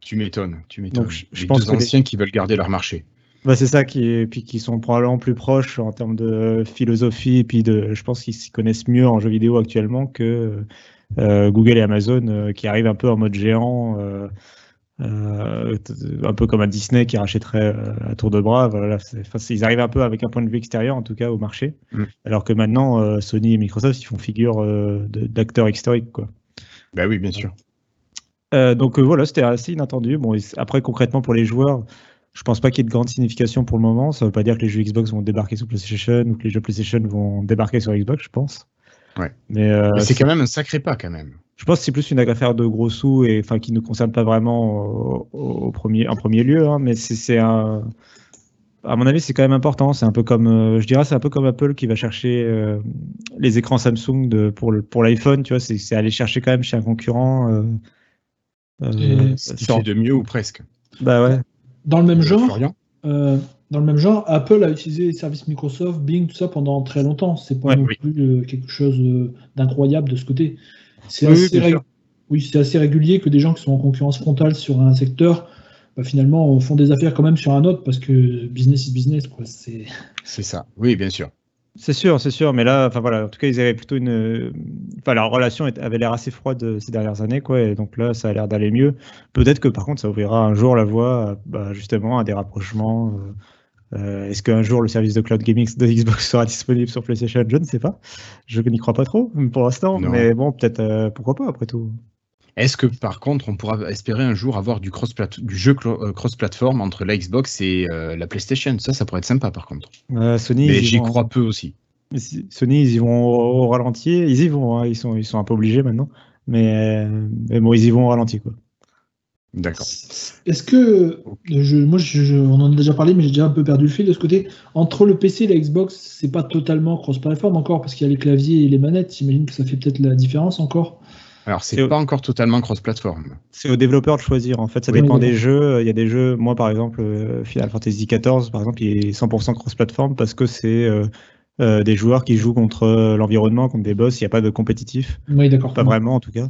Tu m'étonnes, tu m'étonnes. Donc, je- pense deux que les- anciens qui veulent garder leur marché. Bah, c'est ça qui est, puis qui sont probablement plus proches en termes de philosophie et puis de, je pense qu'ils s'y connaissent mieux en jeu vidéo actuellement que Google et Amazon qui arrivent un peu en mode géant, euh, un peu comme un Disney qui rachèterait euh, à tour de bras. Voilà, ils arrivent un peu avec un point de vue extérieur en tout cas au marché, Mm. alors que maintenant euh, Sony et Microsoft ils font figure euh, d'acteurs historiques quoi. Bah oui, bien sûr. Donc voilà, c'était assez inattendu. Bon, après concrètement pour les joueurs, je pense pas qu'il y ait de grande signification pour le moment. Ça veut pas dire que les jeux Xbox vont débarquer sur PlayStation ou que les jeux PlayStation vont débarquer sur Xbox, je pense. Ouais. Mais c'est quand même un sacré pas quand même. Je pense que c'est plus une affaire de gros sous et enfin qui ne nous concerne pas vraiment au, au premier, en premier lieu, hein, mais c'est un. À mon avis, c'est quand même important. C'est un peu comme, euh, je dirais, c'est un peu comme Apple qui va chercher euh, les écrans Samsung de, pour le, pour l'iPhone. Tu vois, c'est aller chercher quand même chez un concurrent. Euh, euh, ce qui fait de mieux ou presque. Bah ouais. Dans le même genre. dans le même genre, Apple a utilisé les services Microsoft, Bing, tout ça pendant très longtemps. C'est pas non plus quelque chose d'incroyable de ce côté. C'est assez, oui, assez, régulier que des gens qui sont en concurrence frontale sur un secteur, bah, finalement, font des affaires quand même sur un autre parce que business is business. C'est ça, oui, bien sûr. C'est sûr, c'est sûr, mais là, enfin voilà, en tout cas, ils avaient plutôt une, enfin la relation avait l'air assez froide euh, ces dernières années, quoi, et donc là, ça a l'air d'aller mieux. Peut-être que par contre, ça ouvrira un jour la voie, bah, justement, à des rapprochements. Euh, euh, est-ce qu'un jour le service de cloud gaming de Xbox sera disponible sur PlayStation? Je ne sais pas. Je n'y crois pas trop pour l'instant, mais bon, peut-être euh, pourquoi pas après tout. Est-ce que par contre on pourra espérer un jour avoir du, cross du jeu euh, cross-platform entre la Xbox et la PlayStation? Ça, ça pourrait être sympa par contre. Sony, mais j'y crois peu aussi. Sony, ils y vont au, ralenti. Ils y vont, hein. ils, sont, ils sont un peu obligés maintenant. Mais, mais bon, ils y vont au ralenti quoi. D'accord. Est-ce que, je, moi, je, on en a déjà parlé, mais j'ai déjà un peu perdu le fil de ce côté. Entre le PC et la Xbox, c'est pas totalement cross-platform encore, parce qu'il y a les claviers et les manettes. J'imagine que ça fait peut-être la différence encore. Alors, c'est pas encore totalement cross-platform. C'est aux développeurs de choisir. En fait, ça dépend des jeux. Il y a des jeux, moi, par exemple, euh, Final Fantasy XIV, par exemple, il est 100% cross-platform parce que c'est euh, euh, des joueurs qui jouent contre l'environnement, contre des boss. Il n'y a pas de compétitif. Oui, d'accord. Pas vraiment, en tout cas.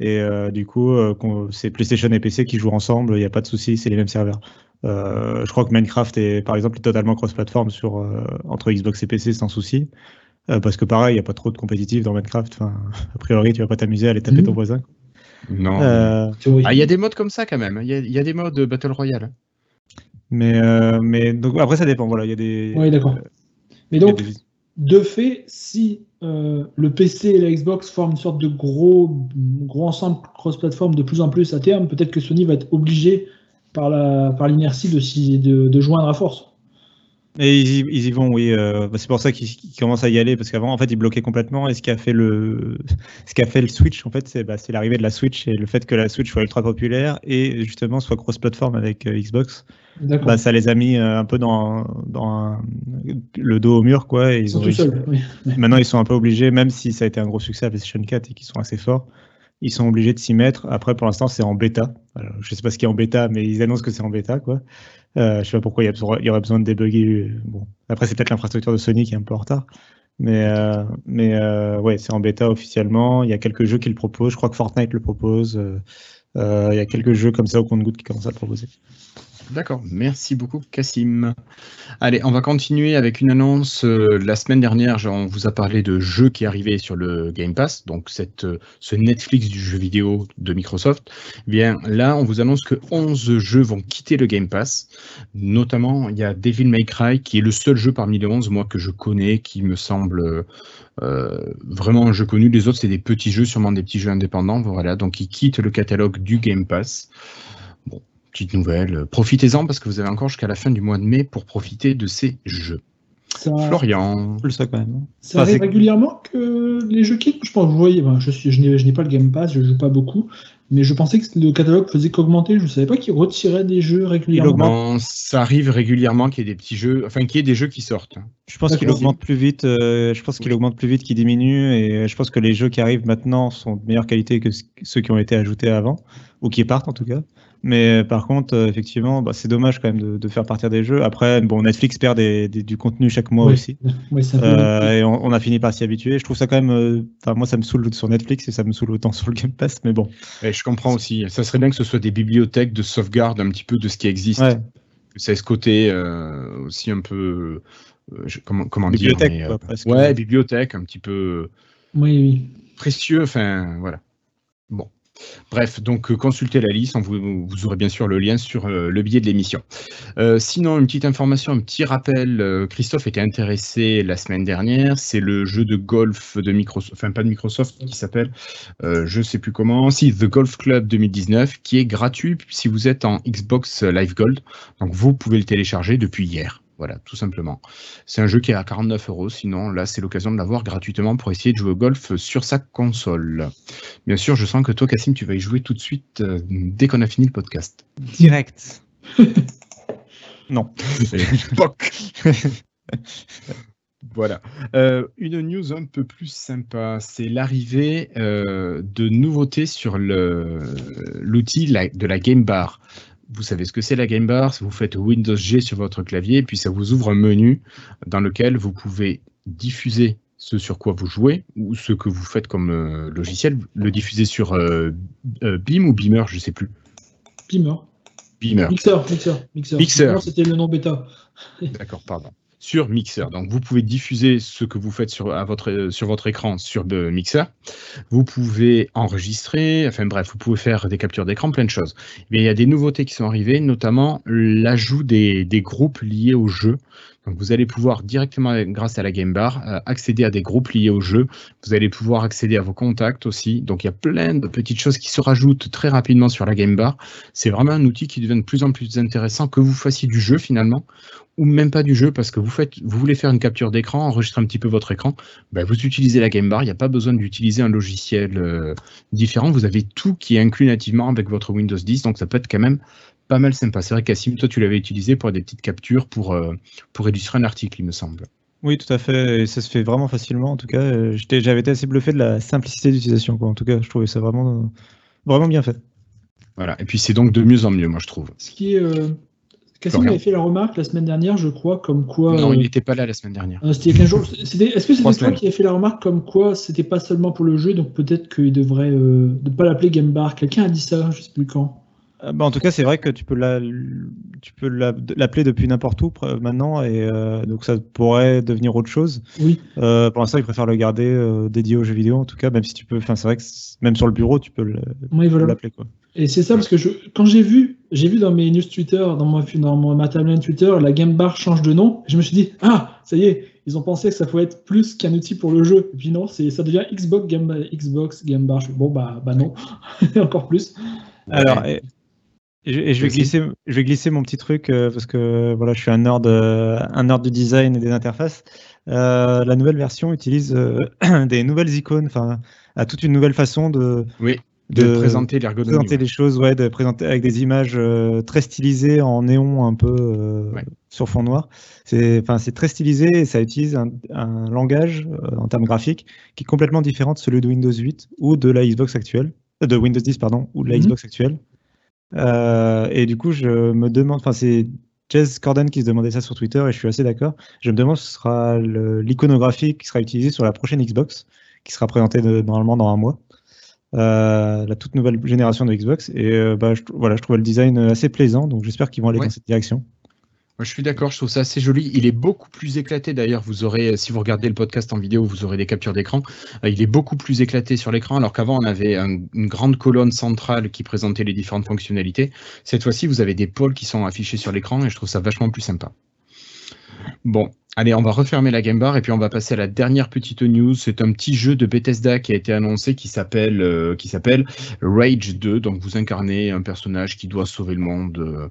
Et euh, du coup, euh, c'est PlayStation et PC qui jouent ensemble, il n'y a pas de souci, c'est les mêmes serveurs. Euh, je crois que Minecraft est par exemple totalement cross-platform sur entre Xbox et PC sans souci. parce que pareil, il n'y a pas trop de compétitif dans Minecraft. Enfin, a priori, tu vas pas t'amuser à aller taper ton mhm. voisin. Non. Ah, il y a des modes comme ça quand même. Il y, a des modes Battle Royale. Mais, mais donc, après, ça dépend. Voilà, il y a des. Oui, d'accord. Mais donc, de fait, si euh, le PC et la Xbox forment une sorte de gros, gros ensemble cross-platform de plus en plus à terme, peut-être que Sony va être obligé par l'inertie par de, de, de, joindre à force. Et ils y, vont, oui. Euh, c'est pour ça qu'ils commencent à y aller, parce qu'avant, en fait, ils bloquaient complètement. Et ce qui a fait le, ce qui a fait le Switch, en fait, c'est bah, l'arrivée de la Switch et le fait que la Switch soit ultra populaire et justement soit cross-platform avec euh, Xbox. Bah, ça les a mis euh, un peu dans, dans le dos au mur, quoi. Et ils, sont seuls, Maintenant, ils sont un peu obligés, même si ça a été un gros succès à PlayStation 4 et qu'ils sont assez forts ils sont obligés de s'y mettre. Après, pour l'instant, c'est en bêta. Alors, je sais pas ce qui est en bêta, mais ils annoncent que c'est en bêta, quoi. Euh, je sais pas pourquoi il y, aurait besoin de débugger. Bon, après, c'est peut-être l'infrastructure de Sony qui est un peu en retard. Mais, euh, mais euh, ouais, c'est en bêta officiellement. Il y a quelques jeux qui le proposent. Je crois que Fortnite le propose. Euh, il y a quelques jeux comme ça au compte-goutte qui commencent à le proposer. D'accord, merci beaucoup Cassim. Allez, on va continuer avec une annonce. Euh, la semaine dernière, on vous a parlé de jeux qui arrivaient sur le Game Pass, donc euh, ce Netflix du jeu vidéo de Microsoft. Eh bien là, on vous annonce que 11 jeux vont quitter le Game Pass. Notamment, il y a Devil May Cry, qui est le seul jeu parmi les 11, moi, que je connais, qui me semble euh, vraiment un jeu connu. Les autres, c'est des petits jeux, sûrement des petits jeux indépendants. Voilà, donc ils quittent le catalogue du Game Pass petite nouvelle. Profitez-en parce que vous avez encore jusqu'à la fin du mois de mai pour profiter de ces jeux. Florian. Ça, quand même. ça arrive régulièrement que les jeux quittent. Je pense, vous voyez, je, suis, je n'ai pas le Game Pass, je joue pas beaucoup, mais je pensais que le catalogue faisait qu'augmenter. Je ne savais pas qu'il retirait des jeux régulièrement. ça arrive régulièrement qu'il y ait des petits jeux, enfin qu'il y ait des jeux qui sortent. Je pense qu'il augmente plus vite. Euh, je pense qu'il augmente plus vite qu'il diminue, et je pense que les jeux qui arrivent maintenant sont de meilleure qualité que ceux qui ont été ajoutés avant ou qui partent en tout cas. Mais euh, par contre, euh, effectivement, bah, c'est dommage quand même de, faire partir des jeux. Après, bon, Netflix perd du contenu chaque mois aussi. Euh, et on, a fini par s'y habituer. Je trouve ça quand même. Enfin, moi, ça me saoule sur Netflix et ça me saoule autant sur le Game Pass, mais bon. Et je comprends aussi. Ça serait bien que ce soit des bibliothèques de sauvegarde un petit peu de ce qui existe. Ouais. C'est ce côté aussi un peu. comment, comment bibliothèque, dire quoi, Ouais, bibliothèque, un petit peu. Oui, oui. Précieux, enfin, voilà. Bon. Bref, donc euh, consultez la liste, vous, aurez bien sûr le lien sur euh, le billet de l'émission. Euh, sinon, une petite information, un petit rappel, Christophe était intéressé la semaine dernière, c'est le jeu de golf de Microsoft, enfin pas de Microsoft, qui s'appelle, je ne sais plus comment, si The Golf Club 2019, qui est gratuit si vous êtes en Xbox Live Gold, donc vous pouvez le télécharger depuis hier. Voilà, tout simplement. C'est un jeu qui est à 49 euros. Sinon, là, c'est l'occasion de l'avoir gratuitement pour essayer de jouer au golf sur sa console. Bien sûr, je sens que toi, Cassim, tu vas y jouer tout de suite euh, dès qu'on a fini le podcast. Direct. non. Voilà. Euh, une news un peu plus sympa, c'est l'arrivée euh, de nouveautés sur l'outil de la Game Bar vous savez ce que c'est la Game Bar, vous faites Windows G sur votre clavier, puis ça vous ouvre un menu dans lequel vous pouvez diffuser ce sur quoi vous jouez ou ce que vous faites comme euh, logiciel, le diffuser sur euh, euh, Beam ou Beamer, je ne sais plus. Beamer. Beamer. Mixer, Mixer, Mixer. Mixer. C'était le nom bêta. D'accord, pardon sur Mixer. Donc vous pouvez diffuser ce que vous faites sur, à votre, écran sur Mixer. Vous pouvez enregistrer, enfin bref, vous pouvez faire des captures d'écran, plein de choses. Mais il y a des nouveautés qui sont arrivées, notamment l'ajout des, groupes liés au jeu. Donc vous allez pouvoir directement, grâce à la Game Bar, euh, accéder à des groupes liés au jeu. Vous allez pouvoir accéder à vos contacts aussi. Donc il y a plein de petites choses qui se rajoutent très rapidement sur la Game Bar. C'est vraiment un outil qui devient de plus en plus intéressant que vous fassiez du jeu finalement ou même pas du jeu parce que vous voulez faire une capture d'écran, enregistrer un petit peu votre écran, ben vous utilisez la Game Bar. Il n'y a pas besoin d'utiliser un logiciel euh, différent. Vous avez tout qui est inclus nativement avec votre Windows 10, donc ça peut être quand même pas mal sympa. C'est vrai qu'Assim, toi, tu l'avais utilisé pour des petites captures pour, euh, pour illustrer un article, il me semble. Oui, tout à fait. Et ça se fait vraiment facilement. En tout cas, euh, j'avais été assez bluffé de la simplicité d'utilisation. En tout cas, je trouvais ça vraiment, vraiment bien fait. Voilà. Et puis, c'est donc de mieux en mieux, moi, je trouve. Ce qui est. Euh... Cassim avait fait la remarque la semaine dernière, je crois, comme quoi. Non, il n'était pas là la semaine dernière. c'était 15 jours. Est-ce que c'était toi qui a fait la remarque comme quoi c'était pas seulement pour le jeu, donc peut-être qu'il devrait ne pas l'appeler Game Bar Quelqu'un a dit ça, je sais plus quand. Euh, bah, en tout cas, c'est vrai que tu peux l'appeler depuis n'importe où maintenant, et euh, donc ça pourrait devenir autre chose. Oui. Euh, pour l'instant, ils préfèrent le garder dédié aux jeux vidéo, en tout cas, même si tu peux. Enfin, c'est vrai que même sur le bureau, tu peux l'appeler quoi. Et c'est ça parce que je, quand j'ai vu, j'ai vu dans mes news Twitter, dans mon, dans mon ma timeline Twitter, la Game Bar change de nom. Je me suis dit ah, ça y est, ils ont pensé que ça pouvait être plus qu'un outil pour le jeu. Et puis non, c'est ça devient Xbox Game Xbox Game Bar. Bon bah bah non, encore plus. Alors. Et je, vais glisser, je vais glisser mon petit truc euh, parce que voilà, je suis un nerd, euh, un nerd du design et des interfaces. Euh, la nouvelle version utilise des nouvelles icônes, enfin, à toute une nouvelle façon de, oui, de, présenter les choses, ouais, de présenter avec des images très stylisées en néon un peu sur fond noir. C'est, enfin, c'est très stylisé et ça utilise un, un langage en termes graphiques qui est complètement différent de celui de Windows 8 ou de la Xbox actuelle, de Windows 10 pardon, ou de la mhm. Xbox actuelle. Euh, et du coup, je me demande, enfin, c'est Jez Corden qui se demandait ça sur Twitter et je suis assez d'accord. Je me demande ce sera l'iconographie qui sera utilisée sur la prochaine Xbox, qui sera présentée normalement dans un mois. Euh, la toute nouvelle génération de Xbox. Et euh, bah, je, voilà, je trouvais le design assez plaisant, donc j'espère qu'ils vont aller dans cette direction je suis d'accord, je trouve ça assez joli. Il est beaucoup plus éclaté d'ailleurs. Vous aurez, si vous regardez le podcast en vidéo, vous aurez des captures d'écran. Euh, il est beaucoup plus éclaté sur l'écran, alors qu'avant on avait une grande colonne centrale qui présentait les différentes fonctionnalités. Cette fois-ci, vous avez des pôles qui sont affichés sur l'écran et je trouve ça vachement plus sympa. Bon, allez, on va refermer la Game Bar et puis on va passer à la dernière petite news. C'est un petit jeu de Bethesda qui a été annoncé qui s'appelle euh, qui s'appelle Rage 2. Donc vous incarnez un personnage qui doit sauver le monde. Euh,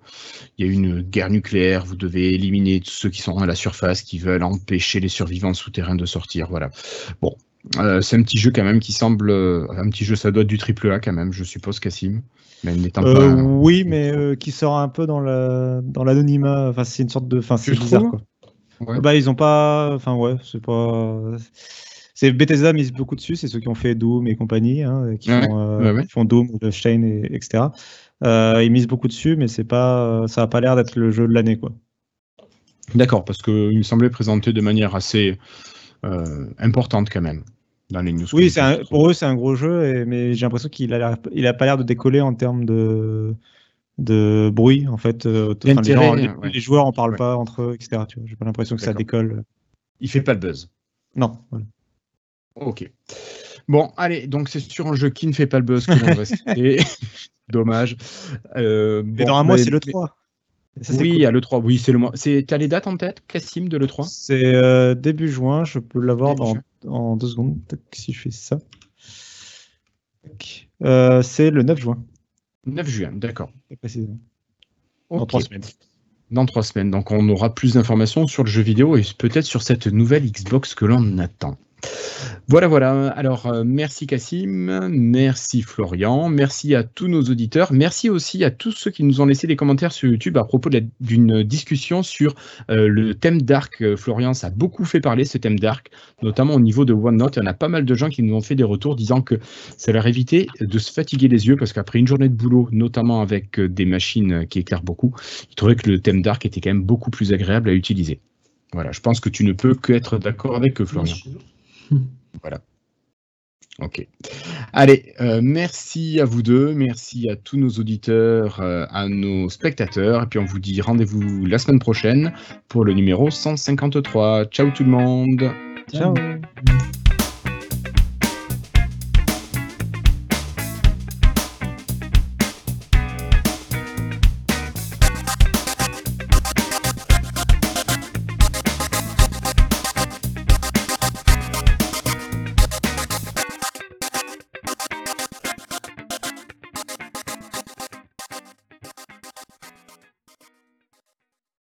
il y a une guerre nucléaire. Vous devez éliminer tous ceux qui sont à la surface, qui veulent empêcher les survivants souterrains de sortir. Voilà. Bon, euh, c'est un petit jeu quand même qui semble un petit jeu. Ça doit être du triple A quand même, je suppose, Cassim. Mais pas... Oui, mais qui sort un peu dans la dans l'anonymat. Enfin, c'est une sorte de. Enfin, c'est bizarre quoi. Bah, ils ont pas. Enfin, ouais, c'est pas. C'est Bethesda mise beaucoup dessus, c'est ceux qui ont fait Doom et compagnie, hein, qui, font, euh, font, Doom, Shane, et, etc. Euh, ils misent beaucoup dessus, mais c'est pas, ça a pas l'air d'être le jeu de l'année, quoi. D'accord, parce qu'il me semblait présenté de manière assez euh, importante quand même dans les news. Oui, pour eux c'est un gros jeu, mais j'ai l'impression qu'il a, il a pas l'air de décoller en termes de de bruit en fait. Euh, les, joueurs en parlent pas entre eux, etc. J'ai pas l'impression que ça décolle. Il fait pas le buzz. Non. Ok. Bon, allez, donc c'est sur un jeu qui ne fait pas le buzz que l'on va citer. Dommage. Euh, Mais dans un mois, c'est le 3. oui, il y a le 3. Oui, c'est le mois. Tu as les dates en tête, Cassim, de le 3 C'est euh, début juin. Je peux l'avoir en deux secondes. Si je fais ça. c'est le 9 juin. 9 juin, d'accord. Précisément. Dans trois semaines. Dans trois semaines. Donc on aura plus d'informations sur le jeu vidéo et peut-être sur cette nouvelle Xbox que l'on attend. Voilà, voilà. Alors, euh, merci Cassim, merci Florian, merci à tous nos auditeurs, merci aussi à tous ceux qui nous ont laissé des commentaires sur YouTube à propos d'une discussion sur euh, le thème Dark. Euh, Florian, ça a beaucoup fait parler ce thème Dark, notamment au niveau de OneNote. Il y en a pas mal de gens qui nous ont fait des retours disant que ça leur évitait de se fatiguer les yeux parce qu'après une journée de boulot, notamment avec des machines qui éclairent beaucoup, ils trouvaient que le thème Dark était quand même beaucoup plus agréable à utiliser. Voilà, je pense que tu ne peux que être d'accord avec Florian. Voilà. Ok. Allez, euh, merci à vous deux, merci à tous nos auditeurs, euh, à nos spectateurs, et puis on vous dit rendez-vous la semaine prochaine pour le numéro 153. Ciao tout le monde. Ciao.